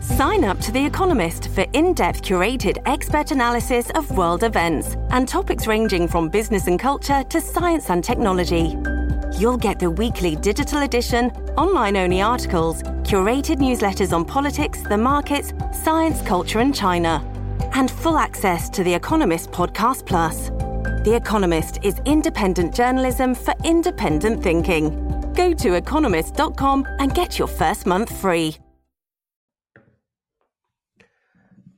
Sign up to The Economist for in depth curated expert analysis of world events and topics ranging from business and culture to science and technology. You'll get the weekly digital edition, online only articles, curated newsletters on politics, the markets, science, culture, and China, and full access to The Economist Podcast Plus. The Economist is independent journalism for independent thinking. Go to economist.com and get your first month free.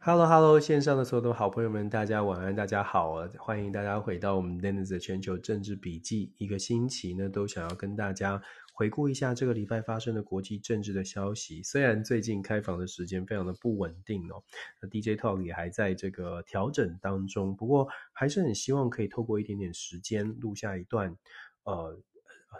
Hello，Hello，hello, 线上的所有的好朋友们，大家晚安，大家好啊！欢迎大家回到我们 Dennis 的全球政治笔记。一个星期呢，都想要跟大家 回顾一下这个礼拜发生的国际政治的消息。虽然最近开房的时间非常的不稳定哦，那 DJ Talk 也还在这个调整当中，不过还是很希望可以透过一点点时间录下一段，呃。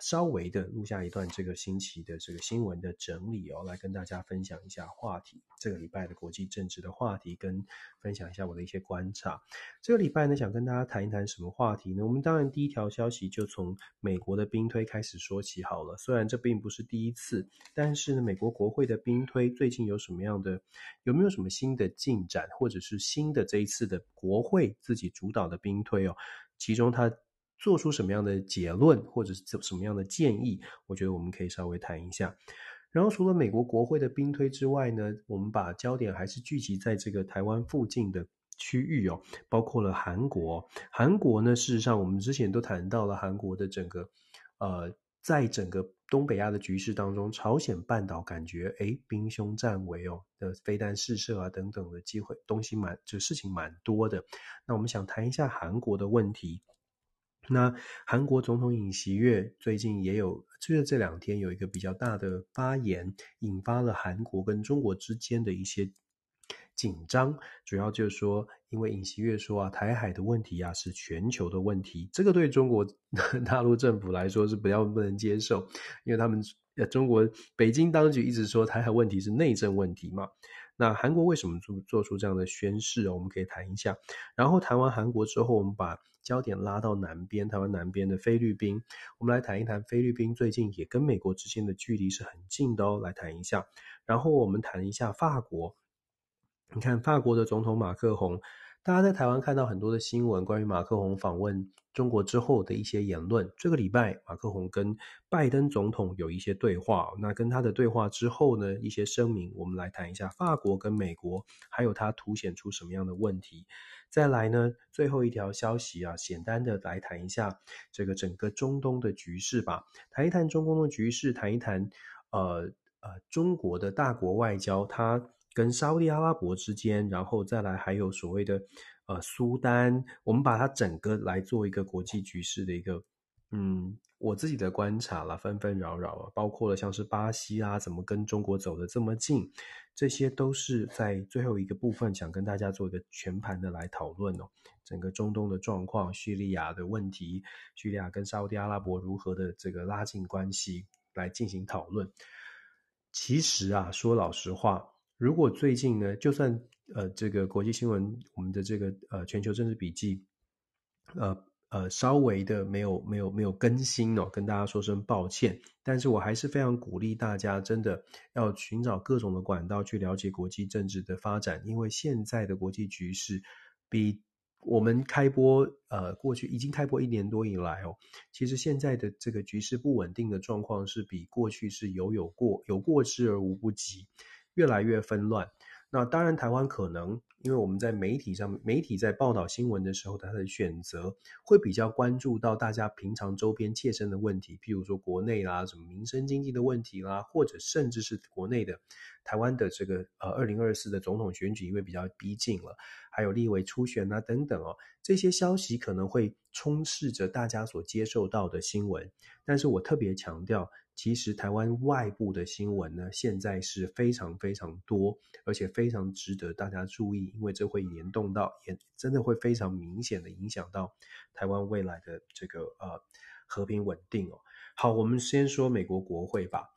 稍微的录下一段这个星期的这个新闻的整理哦，来跟大家分享一下话题。这个礼拜的国际政治的话题，跟分享一下我的一些观察。这个礼拜呢，想跟大家谈一谈什么话题呢？我们当然第一条消息就从美国的兵推开始说起好了。虽然这并不是第一次，但是呢，美国国会的兵推最近有什么样的，有没有什么新的进展，或者是新的这一次的国会自己主导的兵推哦？其中它。做出什么样的结论，或者是什么样的建议？我觉得我们可以稍微谈一下。然后，除了美国国会的兵推之外呢，我们把焦点还是聚集在这个台湾附近的区域哦，包括了韩国。韩国呢，事实上我们之前都谈到了韩国的整个，呃，在整个东北亚的局势当中，朝鲜半岛感觉诶兵凶战危哦的飞弹试射啊等等的机会东西蛮就事情蛮多的。那我们想谈一下韩国的问题。那韩国总统尹锡悦最近也有，就是这两天有一个比较大的发言，引发了韩国跟中国之间的一些紧张。主要就是说，因为尹锡悦说啊，台海的问题啊是全球的问题，这个对中国 大陆政府来说是比较不能接受，因为他们中国北京当局一直说台海问题是内政问题嘛。那韩国为什么做做出这样的宣誓？我们可以谈一下。然后谈完韩国之后，我们把焦点拉到南边，台湾南边的菲律宾，我们来谈一谈菲律宾最近也跟美国之间的距离是很近的哦，来谈一下。然后我们谈一下法国，你看法国的总统马克宏。大家在台湾看到很多的新闻，关于马克宏访问中国之后的一些言论。这个礼拜，马克宏跟拜登总统有一些对话。那跟他的对话之后呢，一些声明，我们来谈一下法国跟美国，还有他凸显出什么样的问题。再来呢，最后一条消息啊，简单的来谈一下这个整个中东的局势吧。谈一谈中东的局势，谈一谈呃呃中国的大国外交，它。跟沙乌地阿拉伯之间，然后再来还有所谓的呃苏丹，我们把它整个来做一个国际局势的一个，嗯，我自己的观察啦，纷纷扰扰啊，包括了像是巴西啊，怎么跟中国走得这么近，这些都是在最后一个部分想跟大家做一个全盘的来讨论哦，整个中东的状况，叙利亚的问题，叙利亚跟沙乌地阿拉伯如何的这个拉近关系来进行讨论。其实啊，说老实话。如果最近呢，就算呃这个国际新闻，我们的这个呃全球政治笔记，呃呃稍微的没有没有没有更新哦，跟大家说声抱歉。但是我还是非常鼓励大家，真的要寻找各种的管道去了解国际政治的发展，因为现在的国际局势比我们开播呃过去已经开播一年多以来哦，其实现在的这个局势不稳定的状况是比过去是有有过有过之而无不及。越来越纷乱。那当然，台湾可能因为我们在媒体上，媒体在报道新闻的时候，它的选择会比较关注到大家平常周边切身的问题，譬如说国内啦，什么民生经济的问题啦，或者甚至是国内的台湾的这个呃二零二四的总统选举，因为比较逼近了，还有立委初选啊等等哦，这些消息可能会充斥着大家所接受到的新闻。但是我特别强调。其实台湾外部的新闻呢，现在是非常非常多，而且非常值得大家注意，因为这会联动到，也真的会非常明显的影响到台湾未来的这个呃和平稳定哦。好，我们先说美国国会吧。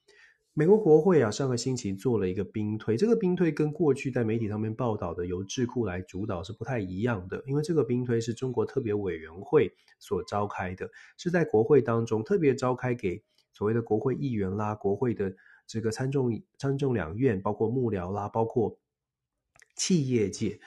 美国国会啊，上个星期做了一个兵推，这个兵推跟过去在媒体上面报道的由智库来主导是不太一样的，因为这个兵推是中国特别委员会所召开的，是在国会当中特别召开给所谓的国会议员啦、国会的这个参众参众两院，包括幕僚啦，包括企业界，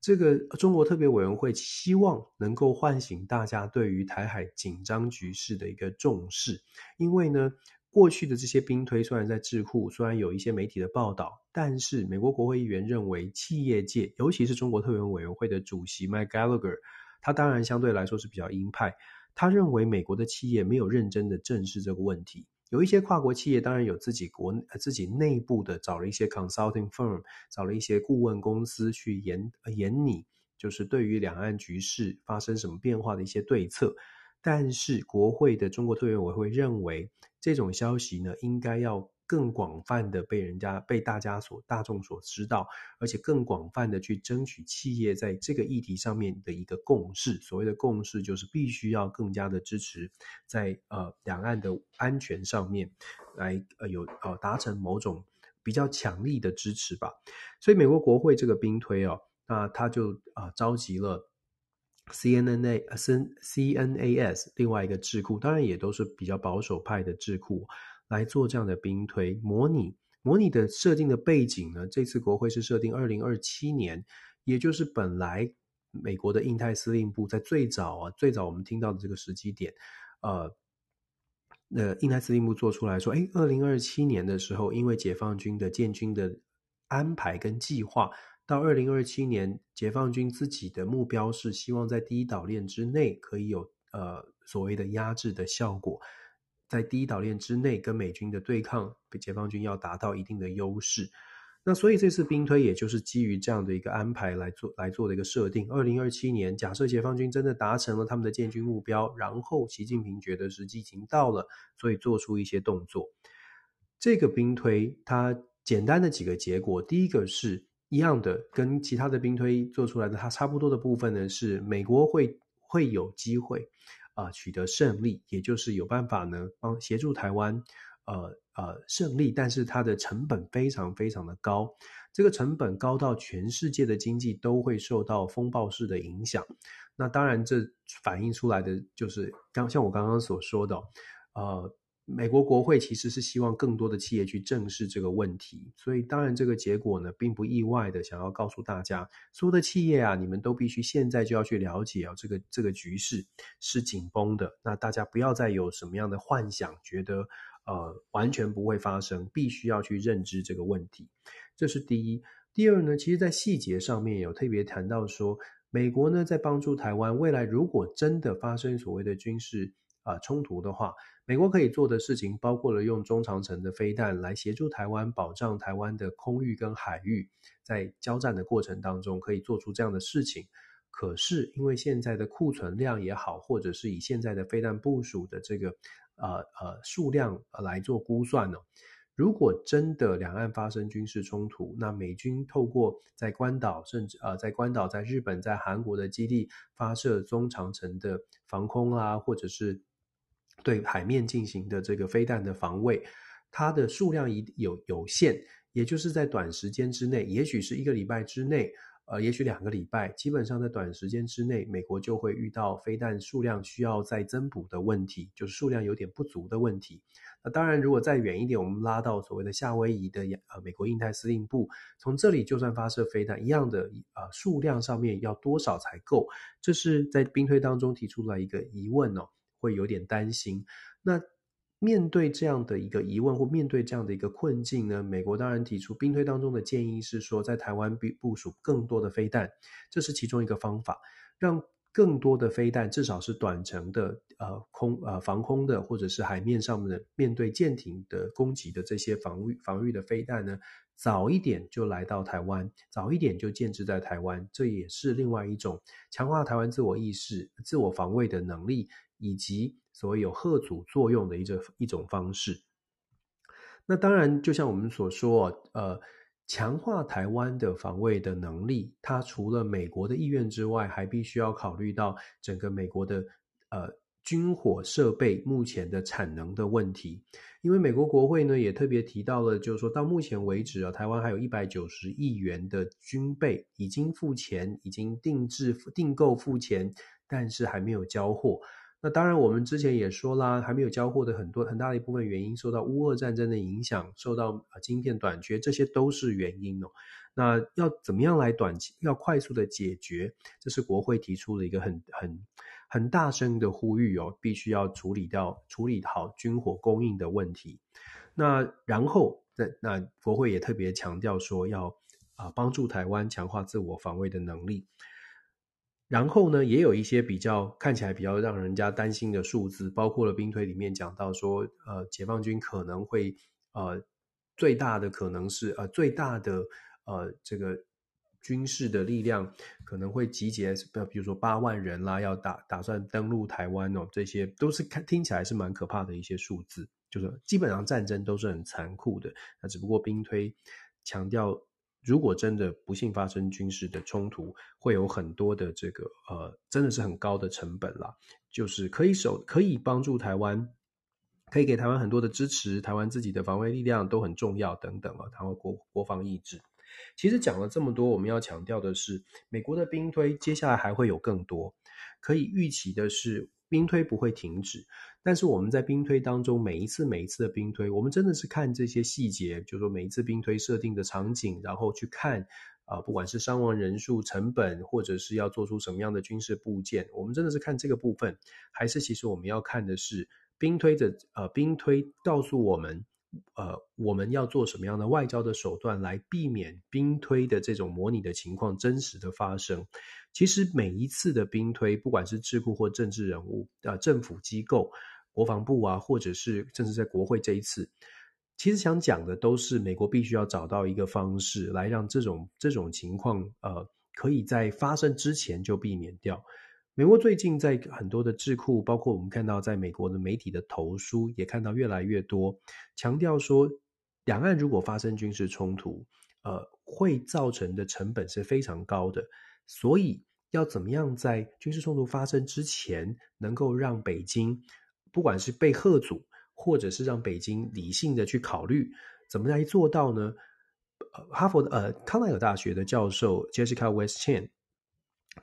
这个中国特别委员会希望能够唤醒大家对于台海紧张局势的一个重视，因为呢。过去的这些兵推虽然在智库，虽然有一些媒体的报道，但是美国国会议员认为，企业界，尤其是中国特别委员会的主席 Mike Gallagher，他当然相对来说是比较鹰派。他认为美国的企业没有认真的正视这个问题。有一些跨国企业当然有自己国自己内部的找了一些 consulting firm，找了一些顾问公司去研研拟，就是对于两岸局势发生什么变化的一些对策。但是国会的中国特委员会认为，这种消息呢，应该要更广泛的被人家、被大家所、大众所知道，而且更广泛的去争取企业在这个议题上面的一个共识。所谓的共识，就是必须要更加的支持在呃两岸的安全上面来呃有呃达成某种比较强力的支持吧。所以美国国会这个兵推哦，那他就啊、召集了。CNNA、CNAS 另外一个智库，当然也都是比较保守派的智库来做这样的兵推模拟。模拟的设定的背景呢，这次国会是设定二零二七年，也就是本来美国的印太司令部在最早啊，最早我们听到的这个时机点，呃，那印太司令部做出来说，哎，二零二七年的时候，因为解放军的建军的安排跟计划。到二零二七年，解放军自己的目标是希望在第一岛链之内可以有呃所谓的压制的效果，在第一岛链之内跟美军的对抗，解放军要达到一定的优势。那所以这次兵推也就是基于这样的一个安排来做来做的一个设定。二零二七年，假设解放军真的达成了他们的建军目标，然后习近平觉得时机已经到了，所以做出一些动作。这个兵推它简单的几个结果，第一个是。一样的，跟其他的兵推做出来的它差不多的部分呢，是美国会会有机会啊、取得胜利，也就是有办法呢帮协助台湾呃呃胜利，但是它的成本非常非常的高，这个成本高到全世界的经济都会受到风暴式的影响。那当然，这反映出来的就是刚像我刚刚所说的，呃。美国国会其实是希望更多的企业去正视这个问题，所以当然这个结果呢，并不意外的想要告诉大家，所有的企业啊，你们都必须现在就要去了解啊，这个这个局势是紧绷的。那大家不要再有什么样的幻想，觉得呃完全不会发生，必须要去认知这个问题。这是第一。第二呢，其实在细节上面有特别谈到说，美国呢在帮助台湾，未来如果真的发生所谓的军事啊、冲突的话。美国可以做的事情包括了用中长程的飞弹来协助台湾，保障台湾的空域跟海域，在交战的过程当中可以做出这样的事情。可是因为现在的库存量也好，或者是以现在的飞弹部署的这个呃呃数量来做估算呢，如果真的两岸发生军事冲突，那美军透过在关岛甚至呃在关岛、在日本、在韩国的基地发射中长程的防空啊，或者是对海面进行的这个飞弹的防卫，它的数量一有有限，也就是在短时间之内，也许是一个礼拜之内，呃，也许两个礼拜，基本上在短时间之内，美国就会遇到飞弹数量需要再增补的问题，就是数量有点不足的问题。那当然，如果再远一点，我们拉到所谓的夏威夷的呃美国印太司令部，从这里就算发射飞弹，一样的呃数量上面要多少才够？这是在兵推当中提出来一个疑问哦。会有点担心。那面对这样的一个疑问，或面对这样的一个困境呢？美国当然提出兵推当中的建议是说，在台湾部部署更多的飞弹，这是其中一个方法，让更多的飞弹，至少是短程的，呃空呃防空的，或者是海面上面的面对舰艇的攻击的这些防御防御的飞弹呢，早一点就来到台湾，早一点就建置在台湾，这也是另外一种强化台湾自我意识、自我防卫的能力。以及所谓有吓阻作用的一种一种方式。那当然，就像我们所说，呃，强化台湾的防卫的能力，它除了美国的意愿之外，还必须要考虑到整个美国的呃军火设备目前的产能的问题。因为美国国会呢也特别提到了，就是说到目前为止啊，台湾还有一百九十亿元的军备已经付钱，已经定制订购付钱，但是还没有交货。那当然，我们之前也说啦，还没有交货的很多很大的一部分原因，受到乌俄战争的影响，受到啊晶片短缺，这些都是原因哦。那要怎么样来短期要快速的解决？这是国会提出了一个很很很大声的呼吁哦，必须要处理掉处理好军火供应的问题。那然后那那国会也特别强调说要啊帮助台湾强化自我防卫的能力。然后呢，也有一些比较看起来比较让人家担心的数字，包括了兵推里面讲到说，呃，解放军可能会呃最大的可能是呃最大的呃这个军事的力量可能会集结，呃，比如说八万人啦，要打打算登陆台湾哦，这些都是看听起来是蛮可怕的一些数字，就是基本上战争都是很残酷的，那只不过兵推强调。如果真的不幸发生军事的冲突，会有很多的这个呃，真的是很高的成本啦。就是可以守，可以帮助台湾，可以给台湾很多的支持，台湾自己的防卫力量都很重要等等啊，台湾国国防意志。其实讲了这么多，我们要强调的是，美国的兵推接下来还会有更多，可以预期的是。兵推不会停止，但是我们在兵推当中，每一次每一次的兵推，我们真的是看这些细节，就是说每一次兵推设定的场景，然后去看啊、呃，不管是伤亡人数、成本，或者是要做出什么样的军事部件，我们真的是看这个部分，还是其实我们要看的是兵推的呃，兵推告诉我们。呃，我们要做什么样的外交的手段来避免兵推的这种模拟的情况真实的发生？其实每一次的兵推，不管是智库或政治人物、呃，政府机构、国防部啊，或者是甚至在国会这一次，其实想讲的都是美国必须要找到一个方式来让这种这种情况呃，可以在发生之前就避免掉。美国最近在很多的智库，包括我们看到在美国的媒体的投书，也看到越来越多强调说，两岸如果发生军事冲突，呃，会造成的成本是非常高的。所以要怎么样在军事冲突发生之前，能够让北京不管是被吓阻，或者是让北京理性的去考虑，怎么来做到呢？哈佛的呃康奈尔大学的教授 Jessica West Chen。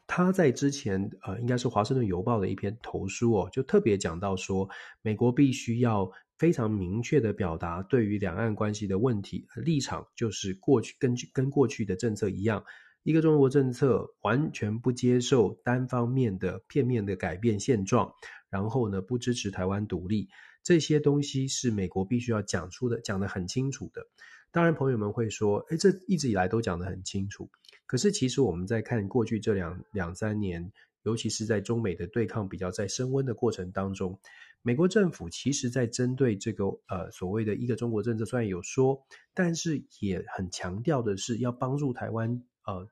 他在之前，呃，应该是《华盛顿邮报》的一篇投书哦，就特别讲到说，美国必须要非常明确的表达对于两岸关系的问题立场，就是过去根据跟过去的政策一样，一个中国政策，完全不接受单方面的片面的改变现状，然后呢，不支持台湾独立，这些东西是美国必须要讲出的，讲得很清楚的。当然，朋友们会说，诶，这一直以来都讲得很清楚。可是，其实我们在看过去这两两三年，尤其是在中美的对抗比较在升温的过程当中，美国政府其实在针对这个呃所谓的一个中国政策，虽然有说，但是也很强调的是要帮助台湾呃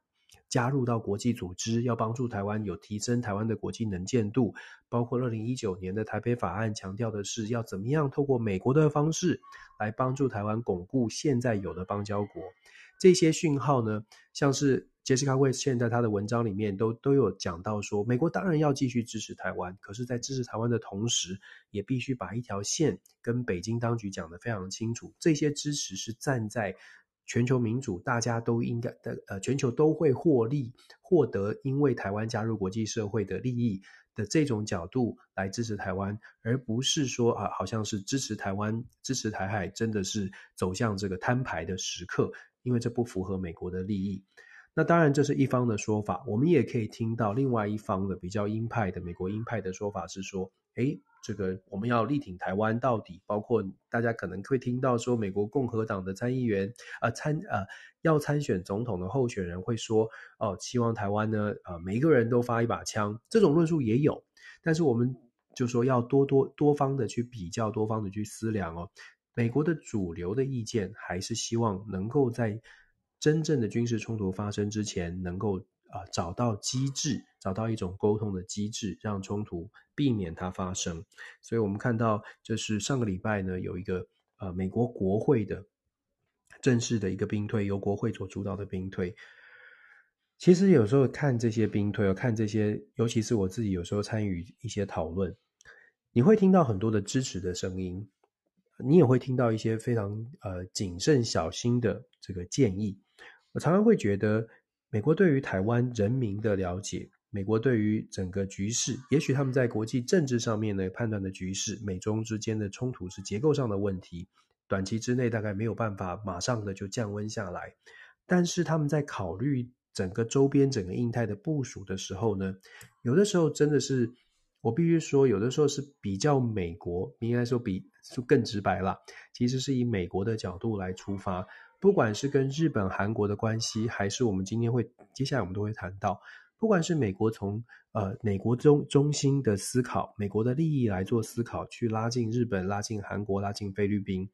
加入到国际组织，要帮助台湾有提升台湾的国际能见度，包括二零一九年的台北法案，强调的是要怎么样透过美国的方式来帮助台湾巩固现在有的邦交国。这些讯号呢，像是杰西卡·威现在他的文章里面都都有讲到说，美国当然要继续支持台湾，可是，在支持台湾的同时，也必须把一条线跟北京当局讲得非常清楚。这些支持是站在全球民主，大家都应该的呃，全球都会获利获得，因为台湾加入国际社会的利益的这种角度来支持台湾，而不是说啊，好像是支持台湾、支持台海，真的是走向这个摊牌的时刻。因为这不符合美国的利益，那当然这是一方的说法。我们也可以听到另外一方的比较鹰派的美国鹰派的说法是说，诶，这个我们要力挺台湾到底。包括大家可能会听到说，美国共和党的参议员啊、呃、参呃要参选总统的候选人会说，哦，希望台湾呢啊、呃、每一个人都发一把枪。这种论述也有，但是我们就说要多多多方的去比较，多方的去思量哦。美国的主流的意见还是希望能够在真正的军事冲突发生之前，能够啊、找到机制，找到一种沟通的机制，让冲突避免它发生。所以我们看到，就是上个礼拜呢，有一个呃美国国会的正式的一个兵推，由国会所主导的兵推。其实有时候看这些兵推，看这些，尤其是我自己有时候参与一些讨论。你会听到很多的支持的声音，你也会听到一些非常呃谨慎小心的这个建议。我常常会觉得，美国对于台湾人民的了解，美国对于整个局势，也许他们在国际政治上面呢判断的局势，美中之间的冲突是结构上的问题，短期之内大概没有办法马上的就降温下来。但是他们在考虑整个周边、整个印太的部署的时候呢，有的时候真的是，我必须说，有的时候是比较美国，应该说比就更直白啦，其实是以美国的角度来出发。不管是跟日本、韩国的关系，还是我们今天会接下来我们都会谈到，不管是美国从呃美国中中心的思考，美国的利益来做思考，去拉近日本、拉近韩国、拉近菲律宾，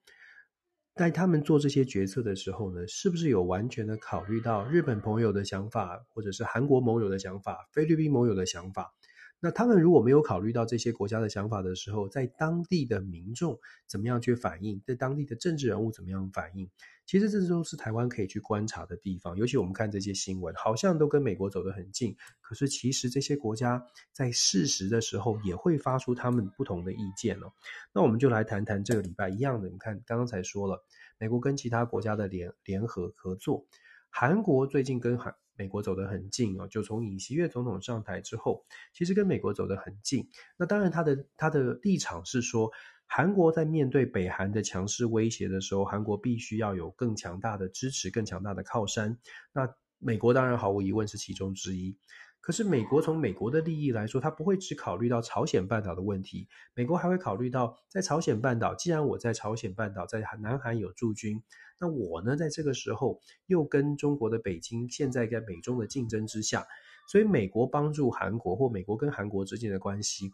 在他们做这些决策的时候呢，是不是有完全的考虑到日本朋友的想法，或者是韩国盟友的想法、菲律宾盟友的想法？那他们如果没有考虑到这些国家的想法的时候，在当地的民众怎么样去反应？在当地的政治人物怎么样反应？其实这都是台湾可以去观察的地方。尤其我们看这些新闻，好像都跟美国走得很近，可是其实这些国家在事实的时候也会发出他们不同的意见哦。那我们就来谈谈这个礼拜一样的。你看，刚刚才说了，美国跟其他国家的联联合合作，韩国最近跟韩。美国走得很近哦，就从尹锡悦总统上台之后，其实跟美国走得很近。那当然，他的他的立场是说，韩国在面对北韩的强势威胁的时候，韩国必须要有更强大的支持、更强大的靠山。那美国当然毫无疑问是其中之一。可是美国从美国的利益来说，它不会只考虑到朝鲜半岛的问题，美国还会考虑到在朝鲜半岛，既然我在朝鲜半岛，在南韩有驻军，那我呢，在这个时候又跟中国的北京现在在美中的竞争之下，所以美国帮助韩国或美国跟韩国之间的关系，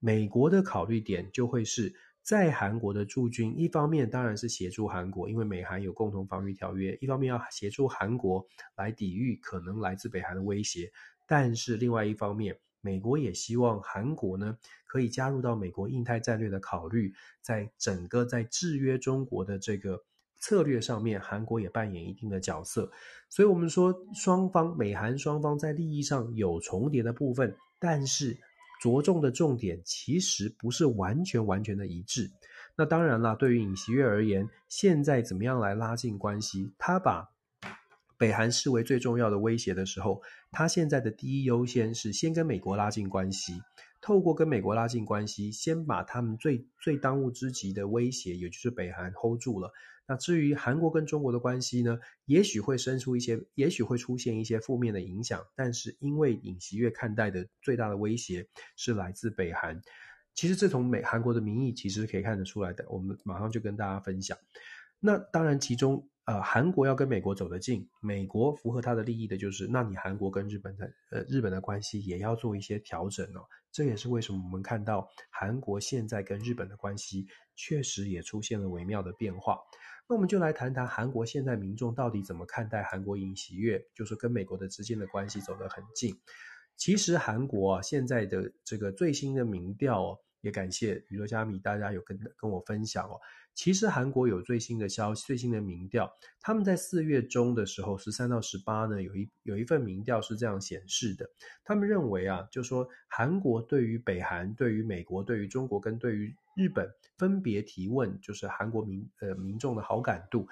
美国的考虑点就会是在韩国的驻军，一方面当然是协助韩国，因为美韩有共同防御条约，一方面要协助韩国来抵御可能来自北韩的威胁。但是另外一方面，美国也希望韩国呢可以加入到美国印太战略的考虑，在整个在制约中国的这个策略上面，韩国也扮演一定的角色。所以，我们说双方美韩双方在利益上有重叠的部分，但是着重的重点其实不是完全完全的一致。那当然了，对于尹锡悦而言，现在怎么样来拉近关系？他把北韩视为最重要的威胁的时候，他现在的第一优先是先跟美国拉近关系，透过跟美国拉近关系，先把他们最最当务之急的威胁，也就是北韩 hold 住了。那至于韩国跟中国的关系呢，也许会生出一些，也许会出现一些负面的影响。但是因为尹锡悦看待的最大的威胁是来自北韩，其实这从美韩国的民意其实可以看得出来的。我们马上就跟大家分享。那当然其中。呃，韩国要跟美国走得近，美国符合他的利益的就是，那你韩国跟日本的呃日本的关系也要做一些调整哦。这也是为什么我们看到韩国现在跟日本的关系确实也出现了微妙的变化。那我们就来谈谈韩国现在民众到底怎么看待韩国尹锡悦，就是跟美国的之间的关系走得很近。其实韩国啊，现在的这个最新的民调，也感谢宇宙加密大家有跟跟我分享哦。其实韩国有最新的消息，最新的民调，他们在四月中的时候，十三到十八呢，有一有一份民调是这样显示的，他们认为啊，就说韩国对于北韩、对于美国、对于中国跟对于日本分别提问，就是韩国民呃民众的好感度，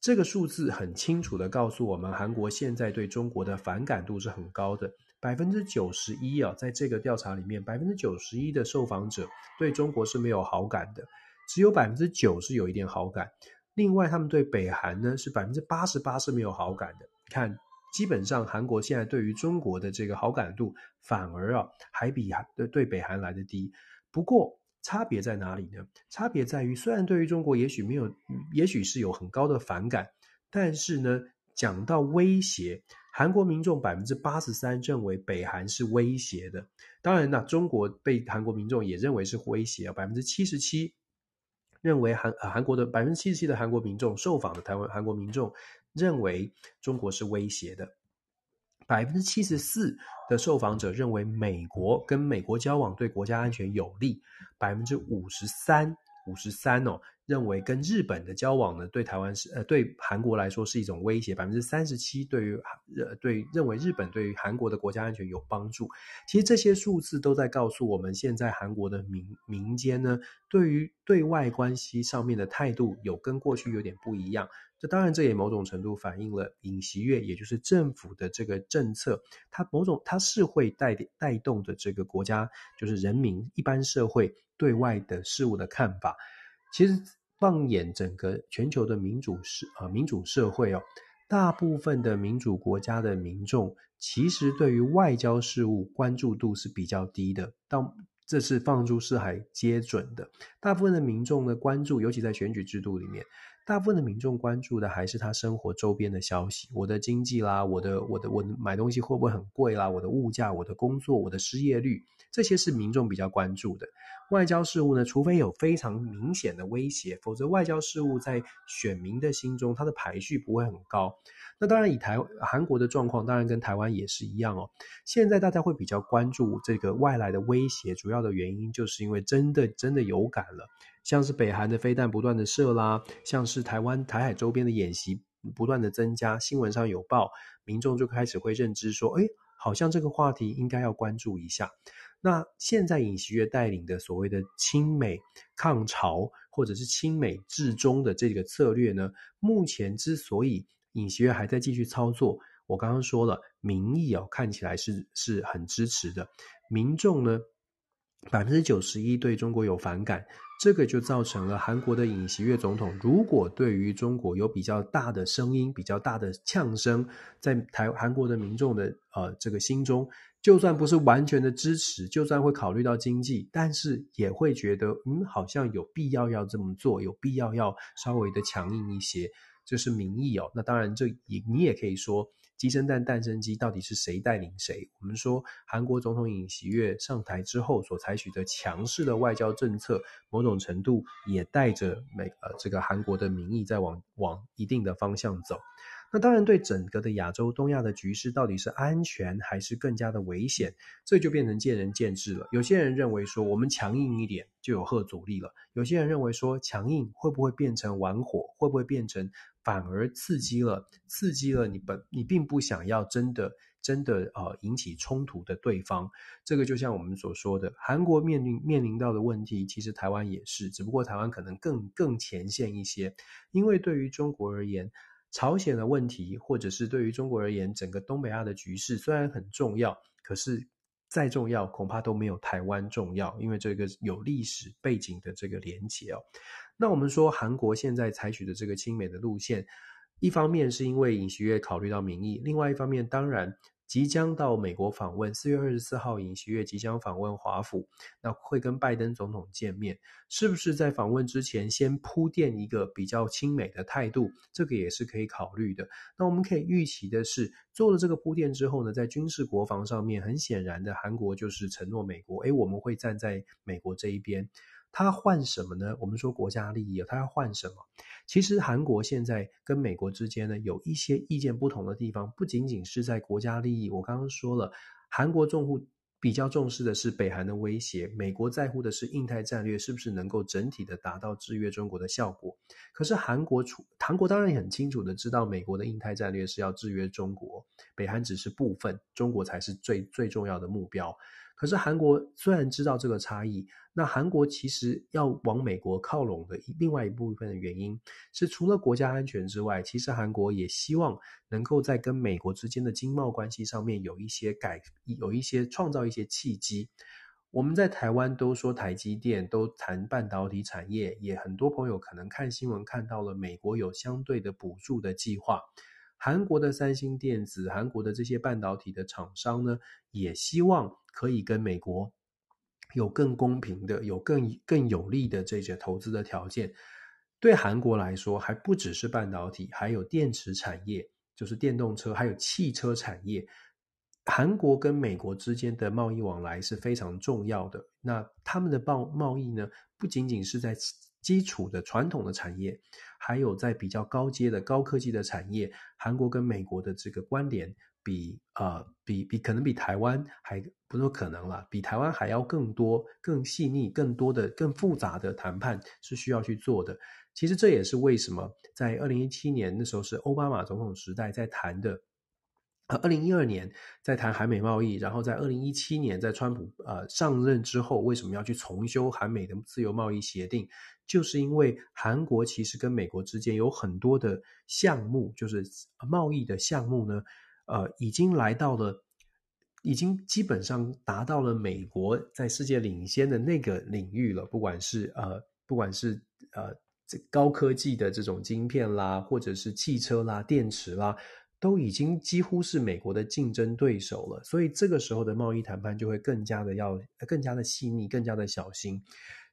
这个数字很清楚的告诉我们，韩国现在对中国的反感度是很高的，百分之九十一啊，在这个调查里面，百分之九十一的受访者对中国是没有好感的。只有百分之九是有一点好感，另外他们对北韩呢是百分之八十八是没有好感的。你看，基本上韩国现在对于中国的这个好感度反而啊还比对对北韩来得低。不过差别在哪里呢？差别在于，虽然对于中国也许没有，也许是有很高的反感，但是呢，讲到威胁，韩国民众百分之八十三认为北韩是威胁的。当然，那中国被韩国民众也认为是威胁，百分之七十七。认为韩呃韩国的百分之七十七的韩国民众受访的台湾韩国民众认为中国是威胁的，百分之七十四的受访者认为美国跟美国交往对国家安全有利，百分之五十三五十三哦认为跟日本的交往呢，对台湾是呃对韩国来说是一种威胁，百分之三十七对于呃对认为日本对于韩国的国家安全有帮助。其实这些数字都在告诉我们，现在韩国的民民间呢，对于对外关系上面的态度有跟过去有点不一样。这当然这也某种程度反映了尹锡悦，也就是政府的这个政策，它某种它是会带带动的这个国家，就是人民一般社会对外的事物的看法。其实，放眼整个全球的民主社呃民主社会哦，大部分的民主国家的民众，其实对于外交事务关注度是比较低的。到这是放诸四海皆准的。大部分的民众的关注，尤其在选举制度里面，大部分的民众关注的还是他生活周边的消息，我的经济啦，我的我的我的买东西会不会很贵啦，我的物价，我的工作，我的失业率，这些是民众比较关注的。外交事务呢，除非有非常明显的威胁，否则外交事务在选民的心中，它的排序不会很高。那当然，以台韩国的状况，当然跟台湾也是一样哦。现在大家会比较关注这个外来的威胁，主要的原因就是因为真的真的有感了，像是北韩的飞弹不断的射啦，像是台湾台海周边的演习不断的增加，新闻上有报，民众就开始会认知说，哎，好像这个话题应该要关注一下。那现在尹锡悦带领的所谓的亲美抗朝，或者是亲美制中的这个策略呢，目前之所以尹锡悦还在继续操作，我刚刚说了，民意哦看起来是是很支持的，民众呢百分之九十一对中国有反感，这个就造成了韩国的尹锡悦总统，如果对于中国有比较大的声音、比较大的呛声，在台韩国的民众的呃这个心中。就算不是完全的支持，就算会考虑到经济，但是也会觉得，嗯，好像有必要要这么做，有必要要稍微的强硬一些，这是民意哦。那当然，这也你也可以说，鸡生蛋，蛋生鸡，到底是谁带领谁？我们说，韩国总统尹锡悦上台之后所采取的强势的外交政策，某种程度也带着美呃这个韩国的民意在往往一定的方向走。那当然，对整个的亚洲、东亚的局势到底是安全还是更加的危险，这就变成见仁见智了。有些人认为说，我们强硬一点就有吓阻力了；有些人认为说，强硬会不会变成玩火？会不会变成反而刺激了？刺激了你本你并不想要真的真的呃引起冲突的对方。这个就像我们所说的，韩国面临面临到的问题，其实台湾也是，只不过台湾可能更更前线一些，因为对于中国而言。朝鲜的问题，或者是对于中国而言，整个东北亚的局势虽然很重要，可是再重要恐怕都没有台湾重要，因为这个有历史背景的这个连结哦。那我们说韩国现在采取的这个亲美的路线，一方面是因为尹锡悦考虑到民意，另外一方面当然。即将到美国访问，四月二十四号，尹锡悦即将访问华府，那会跟拜登总统见面，是不是在访问之前先铺垫一个比较亲美的态度？这个也是可以考虑的。那我们可以预期的是，做了这个铺垫之后呢，在军事国防上面，很显然的，韩国就是承诺美国，诶，我们会站在美国这一边。他换什么呢？我们说国家利益，他要换什么？其实韩国现在跟美国之间呢，有一些意见不同的地方，不仅仅是在国家利益。我刚刚说了，韩国重户比较重视的是北韩的威胁，美国在乎的是印太战略是不是能够整体的达到制约中国的效果。可是韩国出，韩国当然也很清楚的知道，美国的印太战略是要制约中国，北韩只是部分，中国才是最最重要的目标。可是韩国虽然知道这个差异，那韩国其实要往美国靠拢的另外一部分的原因是，除了国家安全之外，其实韩国也希望能够在跟美国之间的经贸关系上面有一些改，有一些创造一些契机。我们在台湾都说台积电，都谈半导体产业，也很多朋友可能看新闻看到了美国有相对的补助的计划。韩国的三星电子，韩国的这些半导体的厂商呢，也希望可以跟美国有更公平的、有更更有利的这些投资的条件。对韩国来说，还不只是半导体，还有电池产业，就是电动车，还有汽车产业。韩国跟美国之间的贸易往来是非常重要的。那他们的贸贸易呢，不仅仅是在基础的传统的产业，还有在比较高阶的高科技的产业，韩国跟美国的这个关联比呃比比可能比台湾还不说可能啦，比台湾还要更多、更细腻、更多的、更复杂的谈判是需要去做的。其实这也是为什么在二零一七年那时候是奥巴马总统时代在谈的。呃，二零一二年在谈韩美贸易，然后在二零一七年在川普呃上任之后，为什么要去重修韩美的自由贸易协定？就是因为韩国其实跟美国之间有很多的项目，就是贸易的项目呢，呃，已经来到了，已经基本上达到了美国在世界领先的那个领域了。不管是呃，不管是呃这高科技的这种晶片啦，或者是汽车啦、电池啦。都已经几乎是美国的竞争对手了，所以这个时候的贸易谈判就会更加的要更加的细腻，更加的小心。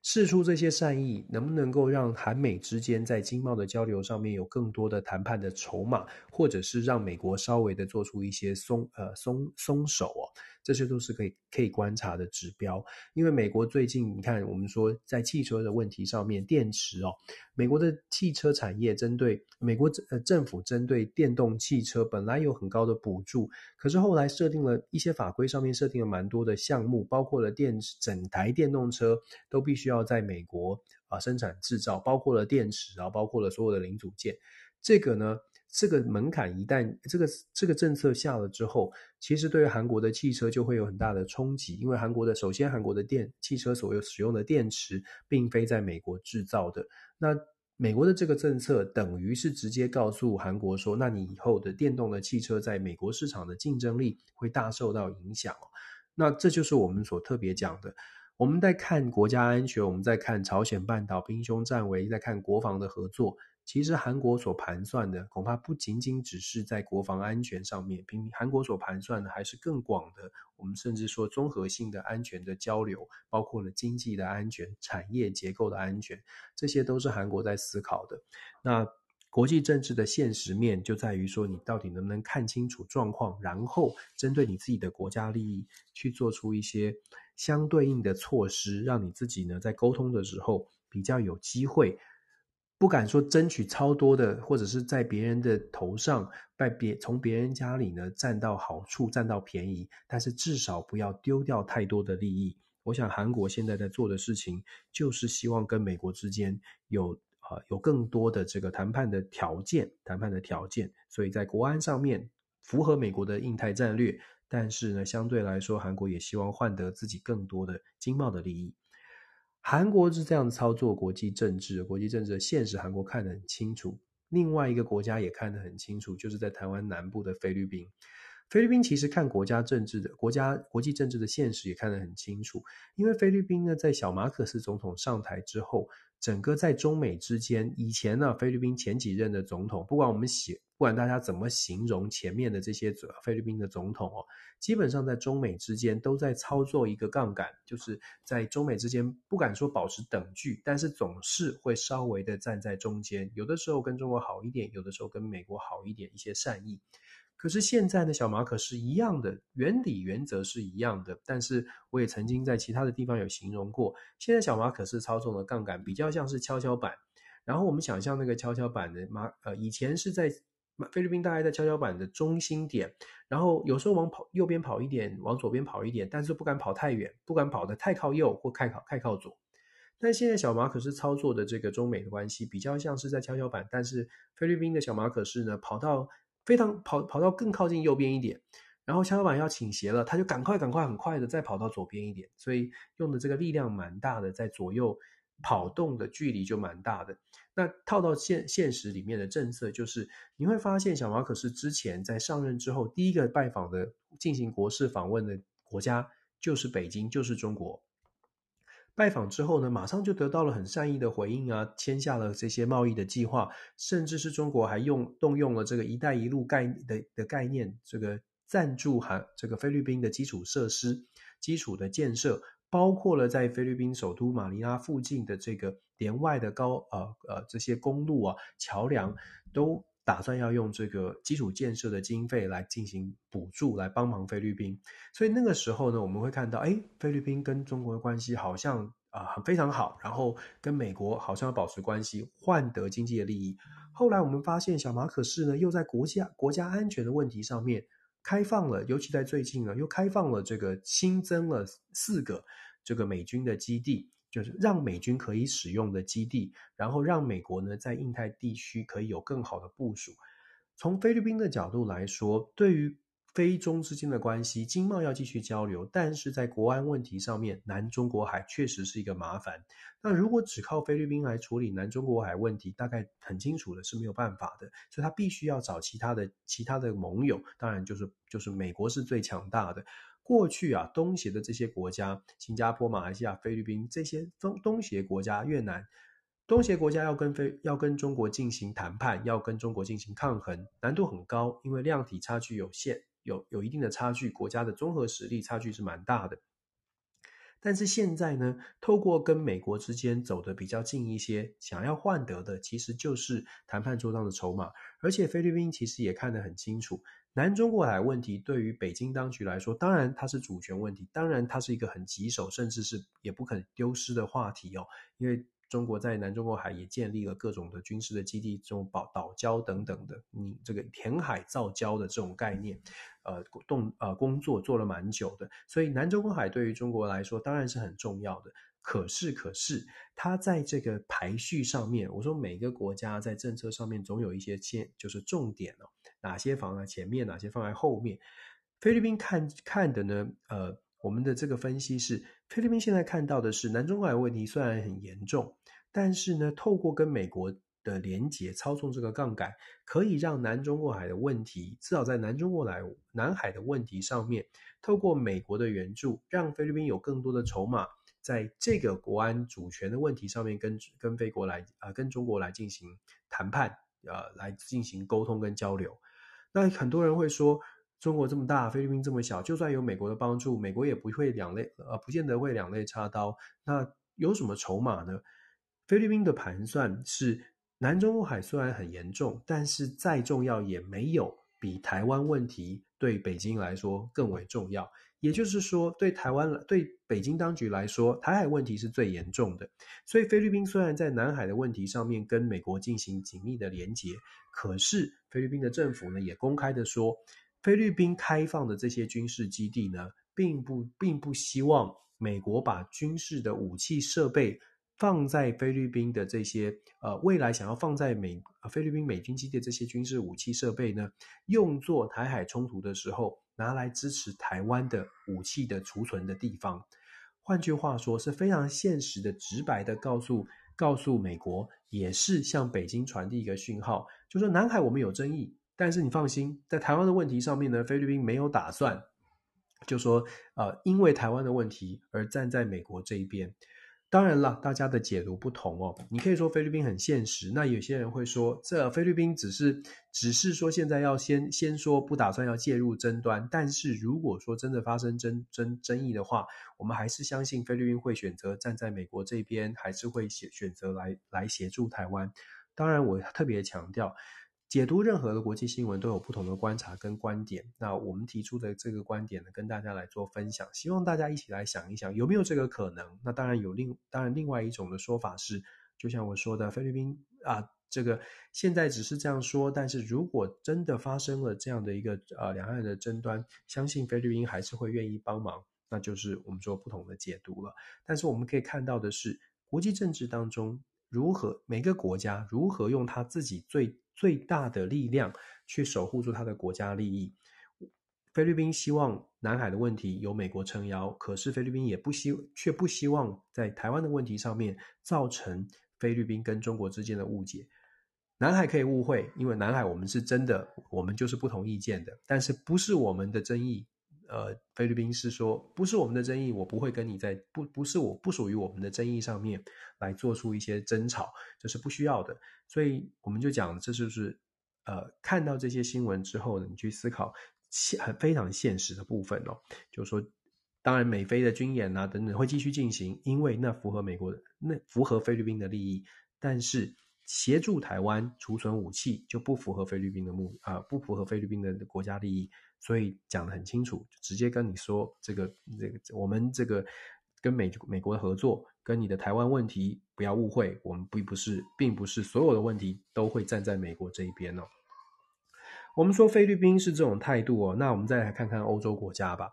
试出这些善意，能不能够让韩美之间在经贸的交流上面有更多的谈判的筹码，或者是让美国稍微的做出一些松呃松松手哦？这些都是可以可以观察的指标，因为美国最近你看，我们说在汽车的问题上面，电池哦，美国的汽车产业针对美国呃政府针对电动汽车本来有很高的补助，可是后来设定了一些法规上面设定了蛮多的项目，包括了电池整台电动车都必须要在美国啊生产制造，包括了电池啊，包括了所有的零组件，这个呢。这个门槛一旦这个这个政策下了之后，其实对于韩国的汽车就会有很大的冲击，因为韩国的首先韩国的电汽车所有使用的电池并非在美国制造的，那美国的这个政策等于是直接告诉韩国说，那你以后的电动的汽车在美国市场的竞争力会大受到影响。那这就是我们所特别讲的，我们在看国家安全，我们在看朝鲜半岛兵凶战危，在看国防的合作。其实韩国所盘算的恐怕不仅仅只是在国防安全上面，比韩国所盘算的还是更广的。我们甚至说综合性的安全的交流，包括了经济的安全、产业结构的安全，这些都是韩国在思考的。那国际政治的现实面就在于说，你到底能不能看清楚状况，然后针对你自己的国家利益去做出一些相对应的措施，让你自己呢在沟通的时候比较有机会。不敢说争取超多的，或者是在别人的头上，在别从别人家里呢占到好处、占到便宜，但是至少不要丢掉太多的利益。我想韩国现在在做的事情，就是希望跟美国之间有呃有更多的这个谈判的条件，谈判的条件。所以在国安上面符合美国的印太战略，但是呢，相对来说，韩国也希望换得自己更多的经贸的利益。韩国是这样操作国际政治，国际政治的现实，韩国看得很清楚。另外一个国家也看得很清楚，就是在台湾南部的菲律宾。菲律宾其实看国家政治的国家国际政治的现实也看得很清楚，因为菲律宾呢，在小马可斯总统上台之后。整个在中美之间，以前呢，菲律宾前几任的总统，不管我们写，不管大家怎么形容前面的这些菲律宾的总统哦，基本上在中美之间都在操作一个杠杆，就是在中美之间不敢说保持等距，但是总是会稍微的站在中间，有的时候跟中国好一点，有的时候跟美国好一点，一些善意。可是现在呢，小马可是一样的，原理原则是一样的。但是我也曾经在其他的地方有形容过，现在小马可是操纵的杠杆比较像是跷跷板。然后我们想象那个跷跷板的马，呃，以前是在菲律宾大概在跷跷板的中心点，然后有时候往跑右边跑一点，往左边跑一点，但是不敢跑太远，不敢跑得太靠右或太靠太靠左。但现在小马可是操作的这个中美的关系比较像是在跷跷板，但是菲律宾的小马可是呢跑到。非常跑跑到更靠近右边一点，然后跷跷板要倾斜了，他就赶快赶快很快的再跑到左边一点，所以用的这个力量蛮大的，在左右跑动的距离就蛮大的。那套到现现实里面的政策就是，你会发现小马可是之前在上任之后第一个拜访的进行国事访问的国家就是北京，就是中国。拜访之后呢，马上就得到了很善意的回应啊，签下了这些贸易的计划，甚至是中国还用动用了这个“一带一路”概的的概念，这个赞助韩这个菲律宾的基础设施、基础的建设，包括了在菲律宾首都马尼拉附近的这个连外的高呃呃这些公路啊、桥梁都。打算要用这个基础建设的经费来进行补助，来帮忙菲律宾。所以那个时候呢，我们会看到，哎，菲律宾跟中国的关系好像啊、呃、非常好，然后跟美国好像要保持关系，换得经济的利益。后来我们发现，小马可仕呢又在国家国家安全的问题上面开放了，尤其在最近呢，又开放了这个新增了四个这个美军的基地，就是让美军可以使用的基地，然后让美国呢在印太地区可以有更好的部署。从菲律宾的角度来说，对于菲中之间的关系，经贸要继续交流，但是在国安问题上面，南中国海确实是一个麻烦。那如果只靠菲律宾来处理南中国海问题，大概很清楚的是没有办法的，所以他必须要找其他的其他的盟友，当然就是就是美国是最强大的。过去啊，东协的这些国家，新加坡、马来西亚、菲律宾这些东东协国家，越南。东协国家要跟非要跟中国进行谈判，要跟中国进行抗衡，难度很高，因为量体差距有限，有有一定的差距，国家的综合实力差距是蛮大的。但是现在呢，透过跟美国之间走得比较近一些，想要换得的其实就是谈判桌上的筹码。而且菲律宾其实也看得很清楚，南中国海问题对于北京当局来说，当然它是主权问题，当然它是一个很棘手，甚至是也不可丢失的话题哦，因为。中国在南中国海也建立了各种的军事的基地，这种岛岛礁等等的，你这个填海造礁的这种概念，呃，动呃工作做了蛮久的，所以南中国海对于中国来说当然是很重要的。可是，可是它在这个排序上面，我说每个国家在政策上面总有一些先就是重点哦，哪些放在前面，哪些放在后面。菲律宾看看的呢，呃。我们的这个分析是，菲律宾现在看到的是南中国海问题虽然很严重，但是呢，透过跟美国的连结操纵这个杠杆，可以让南中国海的问题，至少在南中国海南海的问题上面，透过美国的援助，让菲律宾有更多的筹码，在这个国安主权的问题上面跟跟菲国来啊、呃，跟中国来进行谈判，呃，来进行沟通跟交流。那很多人会说。中国这么大，菲律宾这么小，就算有美国的帮助，美国也不会两肋，呃，不见得会两肋插刀。那有什么筹码呢？菲律宾的盘算是，南中国海虽然很严重，但是再重要也没有比台湾问题对北京来说更为重要。也就是说，对台湾、对北京当局来说，台海问题是最严重的。所以，菲律宾虽然在南海的问题上面跟美国进行紧密的连结，可是菲律宾的政府呢，也公开的说。菲律宾开放的这些军事基地呢，并不并不希望美国把军事的武器设备放在菲律宾的这些呃未来想要放在美菲律宾美军基地的这些军事武器设备呢，用作台海冲突的时候拿来支持台湾的武器的储存的地方。换句话说，是非常现实的、直白的告诉告诉美国，也是向北京传递一个讯号，就说南海我们有争议。但是你放心，在台湾的问题上面呢，菲律宾没有打算，就说呃，因为台湾的问题而站在美国这一边。当然了，大家的解读不同哦。你可以说菲律宾很现实，那有些人会说，这菲律宾只是只是说现在要先先说不打算要介入争端，但是如果说真的发生争争争议的话，我们还是相信菲律宾会选择站在美国这边，还是会选选择来来协助台湾。当然，我特别强调。解读任何的国际新闻都有不同的观察跟观点。那我们提出的这个观点呢，跟大家来做分享，希望大家一起来想一想，有没有这个可能？那当然有另当然另外一种的说法是，就像我说的，菲律宾啊，这个现在只是这样说，但是如果真的发生了这样的一个呃两岸的争端，相信菲律宾还是会愿意帮忙，那就是我们说不同的解读了。但是我们可以看到的是，国际政治当中如何每个国家如何用他自己最最大的力量去守护住他的国家利益。菲律宾希望南海的问题由美国撑腰，可是菲律宾也不希却不希望在台湾的问题上面造成菲律宾跟中国之间的误解。南海可以误会，因为南海我们是真的，我们就是不同意见的，但是不是我们的争议。呃，菲律宾是说不是我们的争议，我不会跟你在不不是我不属于我们的争议上面来做出一些争吵，这是不需要的。所以我们就讲，这就是呃，看到这些新闻之后呢，你去思考很非常现实的部分哦，就是说，当然美菲的军演啊等等会继续进行，因为那符合美国的，那符合菲律宾的利益，但是协助台湾储存武器就不符合菲律宾的目啊、不符合菲律宾的国家利益。所以讲得很清楚，直接跟你说，这个这个我们这个跟美美国的合作，跟你的台湾问题不要误会，我们并不是并不是所有的问题都会站在美国这一边哦。我们说菲律宾是这种态度哦，那我们再来看看欧洲国家吧。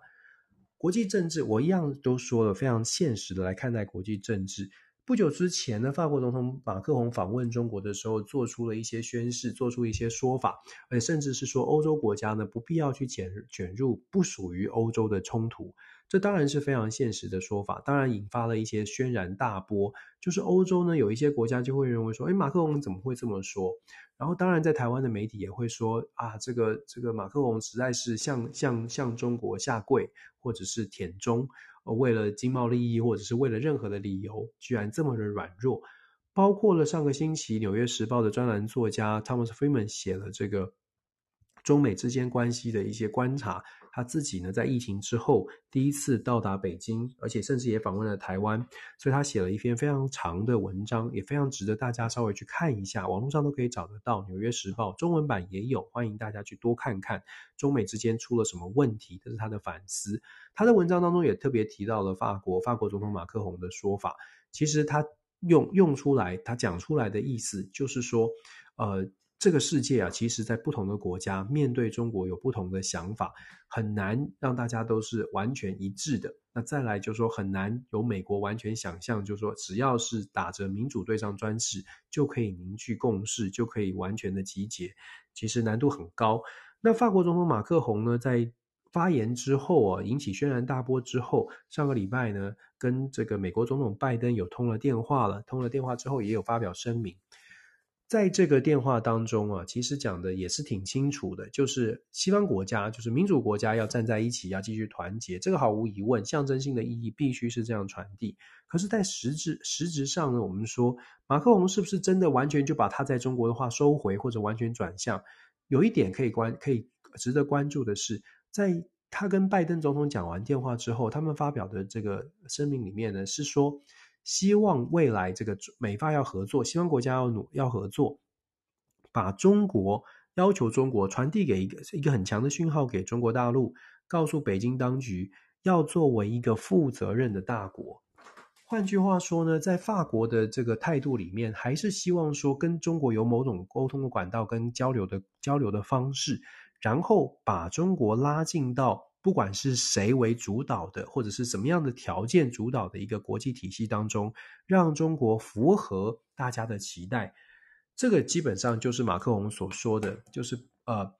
国际政治，我一样都说了，非常现实的来看待国际政治。不久之前呢，法国总统马克宏访问中国的时候，做出了一些宣誓，做出一些说法，而甚至是说欧洲国家呢，不必要去卷卷入不属于欧洲的冲突。这当然是非常现实的说法，当然引发了一些轩然大波。就是欧洲呢，有一些国家就会认为说，诶，马克龙怎么会这么说？然后当然在台湾的媒体也会说，啊，这个这个马克龙实在是向向向中国下跪，或者是舔中。为了经贸利益，或者是为了任何的理由，居然这么的软弱。包括了上个星期《纽约时报》的专栏作家 Thomas Friedman 写了这个中美之间关系的一些观察。他自己呢，在疫情之后第一次到达北京，而且甚至也访问了台湾，所以他写了一篇非常长的文章，也非常值得大家稍微去看一下。网络上都可以找得到，《纽约时报》中文版也有，欢迎大家去多看看中美之间出了什么问题。这是他的反思。他的文章当中也特别提到了法国，法国总统马克宏的说法。其实他用用出来，他讲出来的意思就是说，呃。这个世界啊，其实在不同的国家面对中国有不同的想法，很难让大家都是完全一致的。那再来就是说，很难由美国完全想象，就是说只要是打着民主对上专制，就可以凝聚共识，就可以完全的集结。其实难度很高。那法国总统马克宏呢，在发言之后啊，引起轩然大波之后，上个礼拜呢，跟这个美国总统拜登有通了电话了。通了电话之后，也有发表声明。在这个电话当中啊，其实讲的也是挺清楚的，就是西方国家，就是民主国家要站在一起，要继续团结，这个毫无疑问，象征性的意义必须是这样传递。可是，在实质实质上呢，我们说马克龙是不是真的完全就把他在中国的话收回，或者完全转向？有一点可以关，可以值得关注的是，在他跟拜登总统讲完电话之后，他们发表的这个声明里面呢，是说。希望未来这个美法要合作，西方国家要努要合作，把中国要求中国传递给一个一个很强的讯号给中国大陆，告诉北京当局要作为一个负责任的大国。换句话说呢，在法国的这个态度里面，还是希望说跟中国有某种沟通的管道跟交流的交流的方式，然后把中国拉进到。不管是谁为主导的，或者是什么样的条件主导的一个国际体系当中，让中国符合大家的期待，这个基本上就是马克宏所说的，就是呃，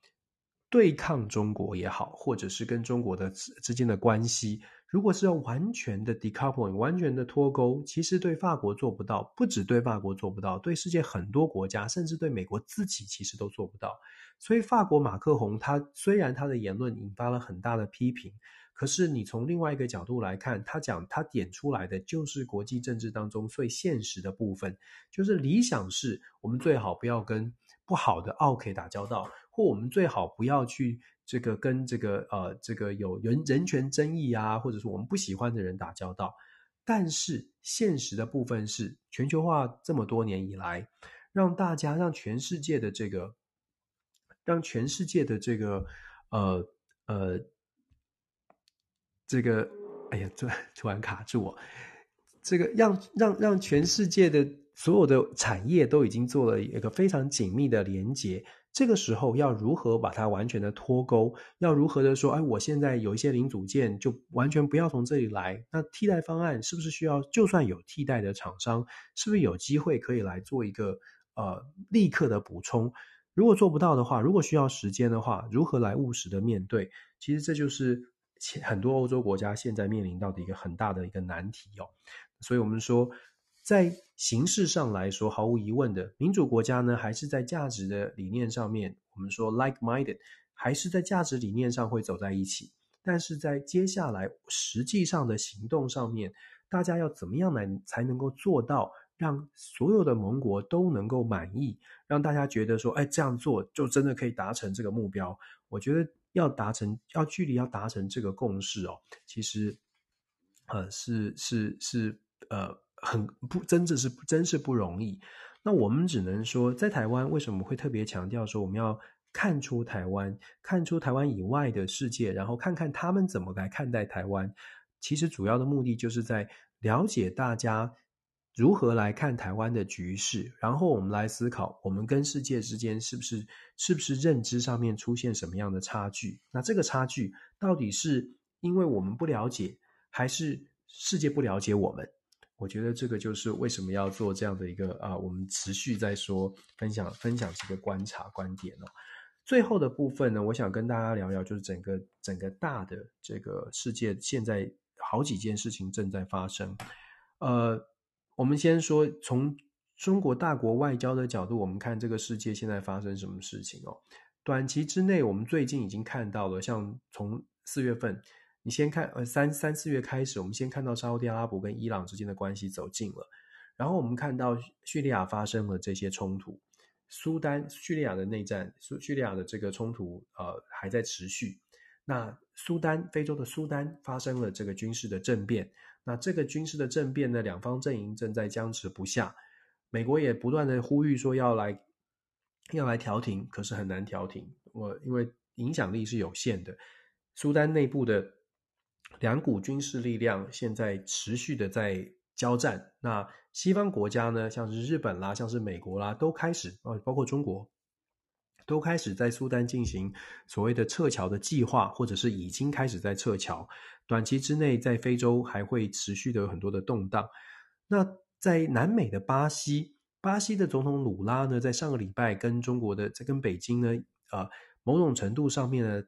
对抗中国也好，或者是跟中国的之间的关系，如果是要完全的 decoupling，完全的脱钩，其实对法国做不到，不止对法国做不到，对世界很多国家，甚至对美国自己，其实都做不到。所以，法国马克宏他虽然他的言论引发了很大的批评，可是你从另外一个角度来看，他讲他点出来的就是国际政治当中最现实的部分，就是理想是我们最好不要跟不好的奥客打交道，或我们最好不要去这个跟这个呃这个有人人权争议啊，或者说我们不喜欢的人打交道。但是现实的部分是，全球化这么多年以来，让大家让全世界的这个。让全世界的这个，呃呃，这个，哎呀，突然突然卡住我，这个让让让全世界的所有的产业都已经做了一个非常紧密的连接。这个时候要如何把它完全的脱钩？要如何的说，哎，我现在有一些零组件，就完全不要从这里来。那替代方案是不是需要？就算有替代的厂商，是不是有机会可以来做一个呃立刻的补充？如果做不到的话，如果需要时间的话，如何来务实的面对？其实这就是很多欧洲国家现在面临到的一个很大的一个难题哦。所以我们说，在形式上来说，毫无疑问的，民主国家呢，还是在价值的理念上面，我们说 like-minded，还是在价值理念上会走在一起。但是在接下来实际上的行动上面，大家要怎么样来才能够做到？让所有的盟国都能够满意，让大家觉得说，哎，这样做就真的可以达成这个目标。我觉得要达成，要距离要达成这个共识哦，其实，呃，是是是，呃，很不，真的是真是不容易。那我们只能说，在台湾为什么会特别强调说，我们要看出台湾，看出台湾以外的世界，然后看看他们怎么来看待台湾。其实主要的目的就是在了解大家。如何来看台湾的局势，然后我们来思考，我们跟世界之间是不是是不是认知上面出现什么样的差距？那这个差距到底是因为我们不了解，还是世界不了解我们？我觉得这个就是为什么要做这样的一个啊，我们持续在说分享分享这个观察观点哦。最后的部分呢，我想跟大家聊聊，就是整个整个大的这个世界现在好几件事情正在发生，呃。我们先说，从中国大国外交的角度，我们看这个世界现在发生什么事情哦。短期之内，我们最近已经看到了，像从四月份，你先看呃三三四月开始，我们先看到沙乌地阿拉伯跟伊朗之间的关系走近了，然后我们看到叙利亚发生了这些冲突，苏丹叙利亚的内战，叙叙利亚的这个冲突呃还在持续。那苏丹非洲的苏丹发生了这个军事的政变。那这个军事的政变呢，两方阵营正在僵持不下，美国也不断的呼吁说要来要来调停，可是很难调停。我因为影响力是有限的，苏丹内部的两股军事力量现在持续的在交战。那西方国家呢，像是日本啦，像是美国啦，都开始啊，包括中国。都开始在苏丹进行所谓的撤侨的计划，或者是已经开始在撤侨。短期之内，在非洲还会持续的有很多的动荡。那在南美的巴西，巴西的总统鲁拉呢，在上个礼拜跟中国的在跟北京呢，呃，某种程度上面呢，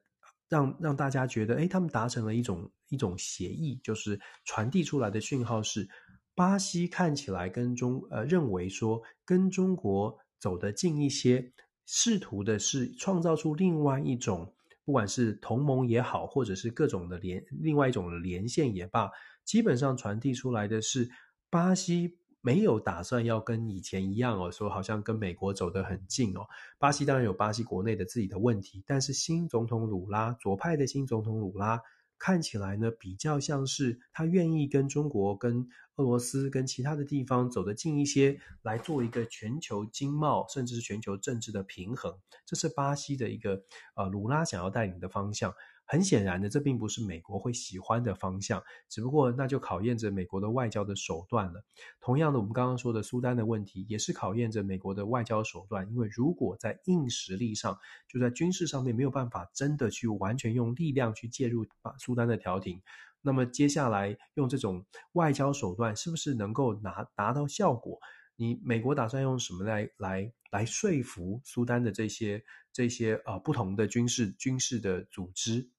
让让大家觉得，诶，他们达成了一种一种协议，就是传递出来的讯号是，巴西看起来跟中呃认为说跟中国走得近一些。试图的是创造出另外一种，不管是同盟也好，或者是各种的连另外一种连线也罢，基本上传递出来的是，巴西没有打算要跟以前一样哦，说好像跟美国走得很近哦。巴西当然有巴西国内的自己的问题，但是新总统鲁拉，左派的新总统鲁拉。看起来呢，比较像是他愿意跟中国、跟俄罗斯、跟其他的地方走得近一些，来做一个全球经贸，甚至是全球政治的平衡。这是巴西的一个呃，鲁拉想要带领的方向。很显然的，这并不是美国会喜欢的方向，只不过那就考验着美国的外交的手段了。同样的，我们刚刚说的苏丹的问题，也是考验着美国的外交手段。因为如果在硬实力上，就在军事上面没有办法真的去完全用力量去介入把苏丹的调停，那么接下来用这种外交手段，是不是能够拿达到效果？你美国打算用什么来来来说服苏丹的这些这些呃不同的军事军事的组织？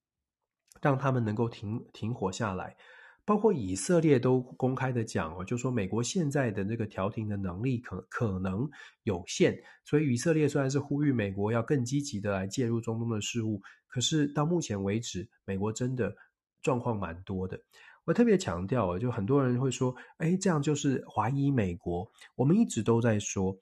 让他们能够停停火下来，包括以色列都公开的讲哦，就说美国现在的那个调停的能力可可能有限，所以以色列虽然是呼吁美国要更积极的来介入中东的事务，可是到目前为止，美国真的状况蛮多的。我特别强调啊，就很多人会说，哎，这样就是怀疑美国。我们一直都在说，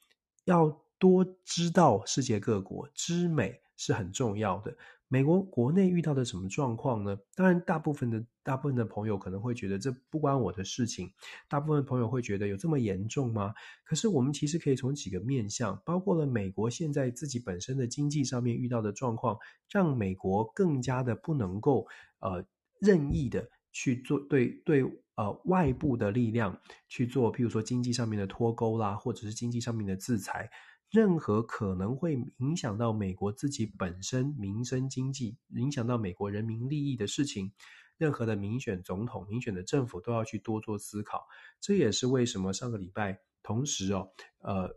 要多知道世界各国，知美是很重要的。美国国内遇到的什么状况呢？当然，大部分的大部分的朋友可能会觉得这不关我的事情。大部分朋友会觉得有这么严重吗？可是我们其实可以从几个面向，包括了美国现在自己本身的经济上面遇到的状况，让美国更加的不能够呃任意的去做对对呃外部的力量去做，譬如说经济上面的脱钩啦，或者是经济上面的制裁。任何可能会影响到美国自己本身民生经济、影响到美国人民利益的事情，任何的民选总统、民选的政府都要去多做思考。这也是为什么上个礼拜，同时哦，呃，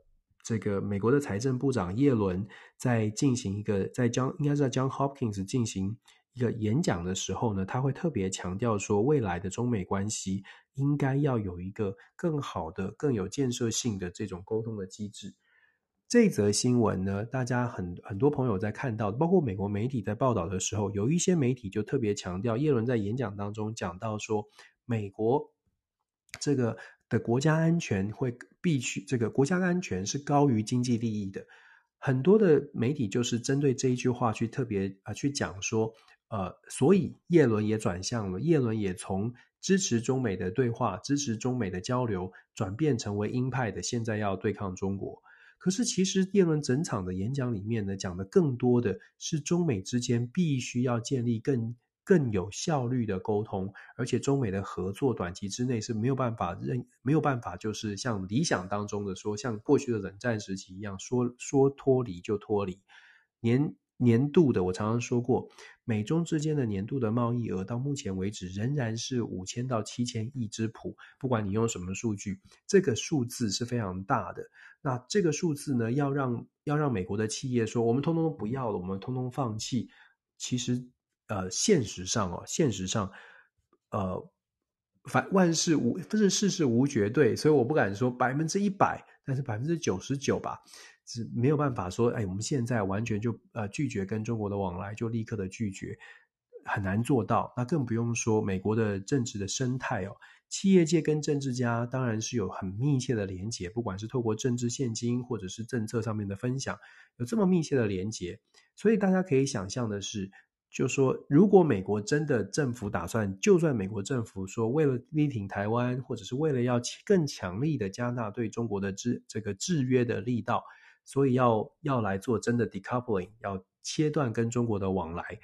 这个美国的财政部长耶伦在进行一个在将应该是在江 Hopkins 进行一个演讲的时候呢，他会特别强调说，未来的中美关系应该要有一个更好的、更有建设性的这种沟通的机制。这则新闻呢，大家很很多朋友在看到，包括美国媒体在报道的时候，有一些媒体就特别强调，叶伦在演讲当中讲到说，美国这个的国家安全会必须，这个国家安全是高于经济利益的。很多的媒体就是针对这一句话去特别啊去讲说，呃，所以叶伦也转向了，叶伦也从支持中美的对话、支持中美的交流，转变成为鹰派的，现在要对抗中国。可是，其实叶伦整场的演讲里面呢，讲的更多的是中美之间必须要建立更更有效率的沟通，而且中美的合作短期之内是没有办法认没有办法，就是像理想当中的说，像过去的冷战时期一样，说说脱离就脱离。年年度的，我常常说过，美中之间的年度的贸易额到目前为止仍然是五千到七千亿之谱，不管你用什么数据，这个数字是非常大的。那这个数字呢，要让要让美国的企业说，我们通通不要了，我们通通放弃，其实。呃，现实上哦，现实上，呃，凡万事无不是事事无绝对，所以我不敢说百分之一百，但是百分之九十九吧，是没有办法说，哎，我们现在完全就呃拒绝跟中国的往来，就立刻的拒绝，很难做到。那更不用说美国的政治的生态哦，企业界跟政治家当然是有很密切的连结，不管是透过政治现金或者是政策上面的分享，有这么密切的连结，所以大家可以想象的是。就说，如果美国真的政府打算，就算美国政府说为了力挺台湾，或者是为了要更强力的加大对中国的制这个制约的力道，所以要要来做真的 decoupling，要切断跟中国的往来。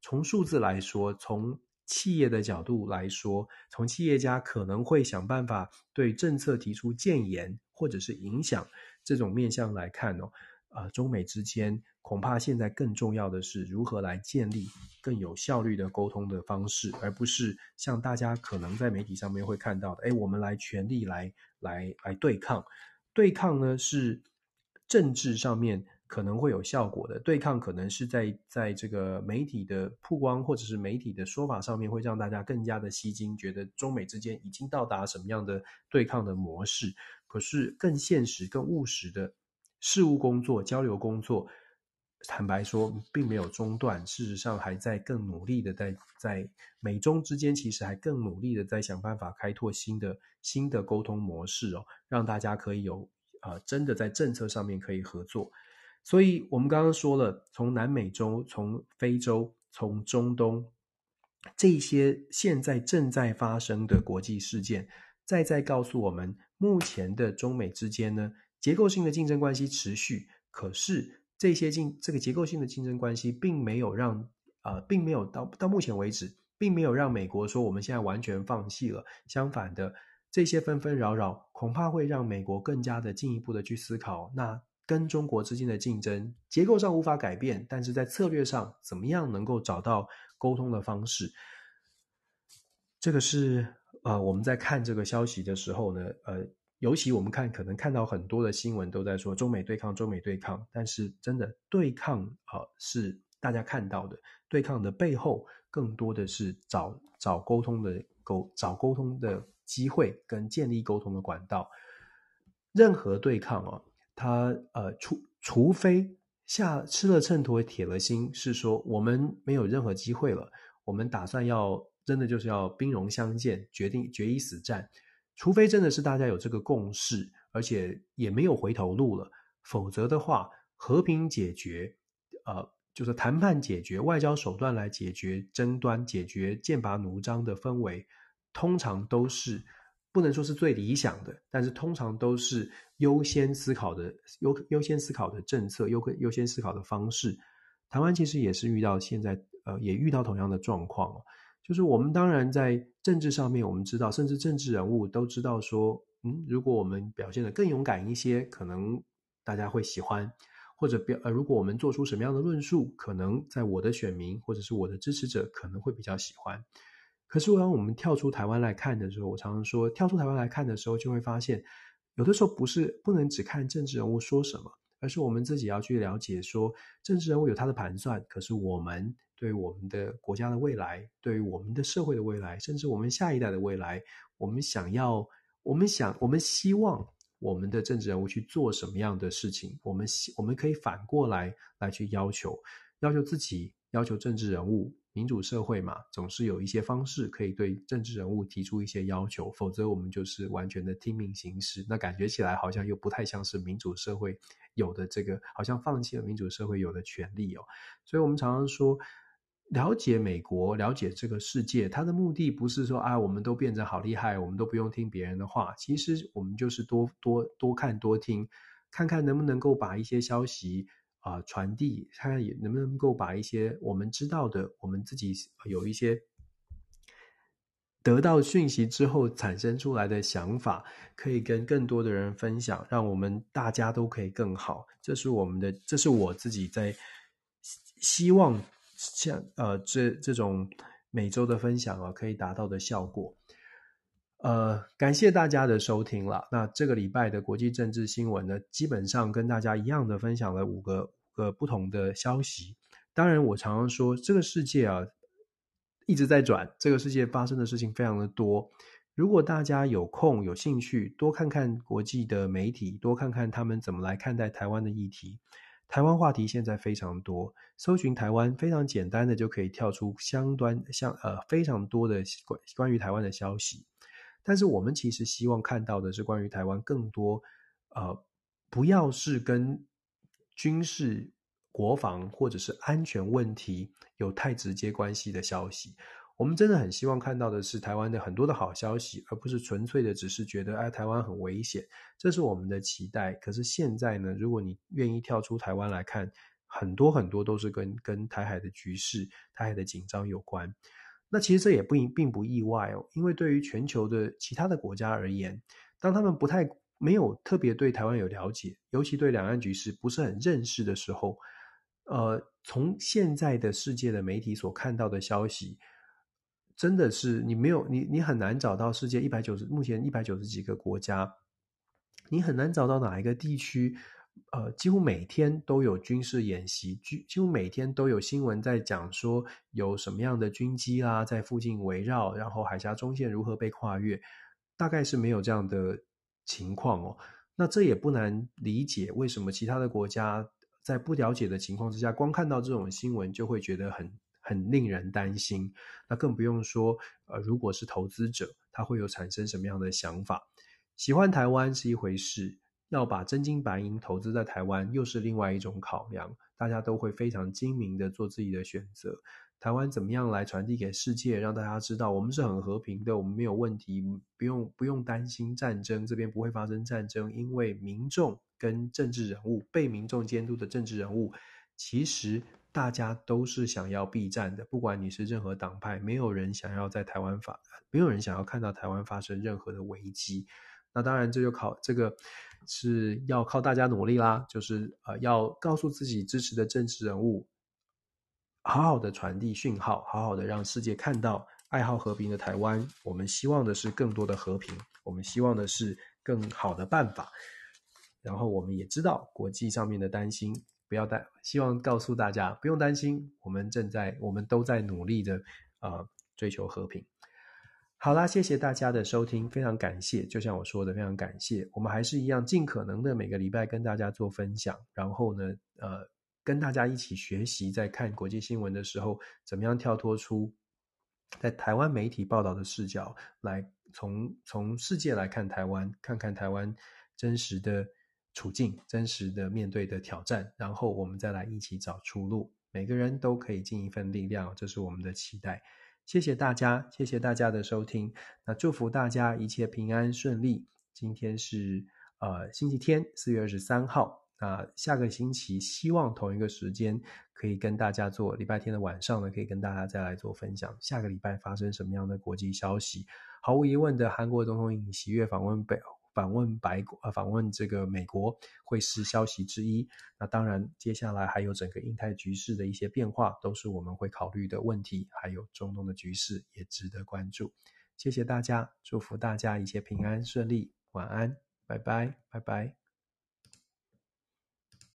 从数字来说，从企业的角度来说，从企业家可能会想办法对政策提出建言或者是影响这种面向来看哦，呃，中美之间。恐怕现在更重要的是如何来建立更有效率的沟通的方式，而不是像大家可能在媒体上面会看到的，哎，我们来全力来来来对抗。对抗呢是政治上面可能会有效果的，对抗可能是在在这个媒体的曝光或者是媒体的说法上面会让大家更加的吸睛，觉得中美之间已经到达什么样的对抗的模式。可是更现实、更务实的事务工作、交流工作。坦白说，并没有中断，事实上还在更努力的在在美中之间，其实还更努力的在想办法开拓新的新的沟通模式哦，让大家可以有、啊，真的在政策上面可以合作。所以，我们刚刚说了，从南美洲、从非洲、从中东这些现在正在发生的国际事件，再再告诉我们，目前的中美之间呢，结构性的竞争关系持续，可是。这些竞这个结构性的竞争关系，并没有让呃，并没有到到目前为止，并没有让美国说我们现在完全放弃了。相反的，这些纷纷扰扰，恐怕会让美国更加的进一步的去思考，那跟中国之间的竞争结构上无法改变，但是在策略上怎么样能够找到沟通的方式？这个是呃，我们在看这个消息的时候呢，呃。尤其我们看，可能看到很多的新闻都在说中美对抗，中美对抗。但是真的对抗啊，是大家看到的对抗的背后，更多的是找找沟通的沟，找沟通的机会跟建立沟通的管道。任何对抗啊，他呃，除除非下吃了秤砣铁了心，是说我们没有任何机会了，我们打算要真的就是要兵戎相见，决定决一死战。除非真的是大家有这个共识，而且也没有回头路了，否则的话，和平解决，呃，就是谈判解决，外交手段来解决争端，解决剑拔弩张的氛围，通常都是不能说是最理想的，但是通常都是优先思考的优优先思考的政策，优优先思考的方式。台湾其实也是遇到现在，呃，也遇到同样的状况。就是我们当然在政治上面，我们知道，甚至政治人物都知道说，嗯，如果我们表现得更勇敢一些，可能大家会喜欢；或者表呃，如果我们做出什么样的论述，可能在我的选民或者是我的支持者可能会比较喜欢。可是当我们跳出台湾来看的时候，我常常说，跳出台湾来看的时候，就会发现，有的时候不是不能只看政治人物说什么，而是我们自己要去了解说，政治人物有他的盘算，可是我们。对我们的国家的未来，对于我们的社会的未来，甚至我们下一代的未来，我们想要，我们想，我们希望我们的政治人物去做什么样的事情？我们希，我们可以反过来来去要求，要求自己，要求政治人物。民主社会嘛，总是有一些方式可以对政治人物提出一些要求，否则我们就是完全的听命行事。那感觉起来好像又不太像是民主社会有的这个，好像放弃了民主社会有的权利哦。所以我们常常说。了解美国，了解这个世界，它的目的不是说啊，我们都变得好厉害，我们都不用听别人的话。其实我们就是多多多看多听，看看能不能够把一些消息啊、传递，看看也能不能够把一些我们知道的，我们自己有一些得到讯息之后产生出来的想法，可以跟更多的人分享，让我们大家都可以更好。这是我们的，这是我自己在希望像呃这这种每周的分享啊，可以达到的效果。呃，感谢大家的收听了。那这个礼拜的国际政治新闻呢，基本上跟大家一样的分享了五个个不同的消息。当然，我常常说，这个世界啊一直在转，这个世界发生的事情非常的多。如果大家有空有兴趣，多看看国际的媒体，多看看他们怎么来看待台湾的议题。台湾话题现在非常多，搜寻台湾非常简单的就可以跳出相端相呃非常多的关关于台湾的消息。但是我们其实希望看到的是关于台湾更多，呃，不要是跟军事、国防或者是安全问题有太直接关系的消息。我们真的很希望看到的是台湾的很多的好消息，而不是纯粹的只是觉得哎，台湾很危险，这是我们的期待。可是现在呢，如果你愿意跳出台湾来看，很多很多都是跟跟台海的局势、台海的紧张有关。那其实这也不并不意外哦，因为对于全球的其他的国家而言，当他们不太没有特别对台湾有了解，尤其对两岸局势不是很认识的时候，呃，从现在的世界的媒体所看到的消息，真的是你没有你你很难找到世界一百九十目前一百九十几个国家，你很难找到哪一个地区。呃，几乎每天都有军事演习，几几乎每天都有新闻在讲说有什么样的军机啦在附近围绕，然后海峡中线如何被跨越，大概是没有这样的情况哦。那这也不难理解，为什么其他的国家在不了解的情况之下，光看到这种新闻就会觉得很很令人担心。那更不用说，呃，如果是投资者，他会有产生什么样的想法？喜欢台湾是一回事。要把真金白银投资在台湾，又是另外一种考量。大家都会非常精明的做自己的选择。台湾怎么样来传递给世界，让大家知道我们是很和平的，我们没有问题，不用不用担心战争，这边不会发生战争。因为民众跟政治人物，被民众监督的政治人物，其实大家都是想要避战的。不管你是任何党派，没有人想要在台湾发，没有人想要看到台湾发生任何的危机。那当然，这就考这个。是要靠大家努力啦，就是呃，要告诉自己支持的政治人物，好好的传递讯号，好好的让世界看到爱好和平的台湾。我们希望的是更多的和平，我们希望的是更好的办法。然后我们也知道国际上面的担心，不要担，希望告诉大家不用担心，我们正在，我们都在努力的呃追求和平。好啦，谢谢大家的收听，非常感谢。就像我说的，非常感谢。我们还是一样，尽可能的每个礼拜跟大家做分享，然后呢，呃，跟大家一起学习，在看国际新闻的时候，怎么样跳脱出在台湾媒体报道的视角，来从从世界来看台湾，看看台湾真实的处境，真实的面对的挑战，然后我们再来一起找出路。每个人都可以尽一份力量，这是我们的期待。谢谢大家，谢谢大家的收听。那祝福大家一切平安顺利。今天是呃星期天，四月二十三号。那下个星期希望同一个时间可以跟大家做，礼拜天的晚上呢，可以跟大家再来做分享。下个礼拜发生什么样的国际消息？毫无疑问的，韩国总统尹锡悦访问北。访问白国，呃，访问这个美国会是消息之一。那当然，接下来还有整个印太局势的一些变化，都是我们会考虑的问题。还有中东的局势也值得关注。谢谢大家，祝福大家一切平安顺利，晚安，拜拜，拜拜。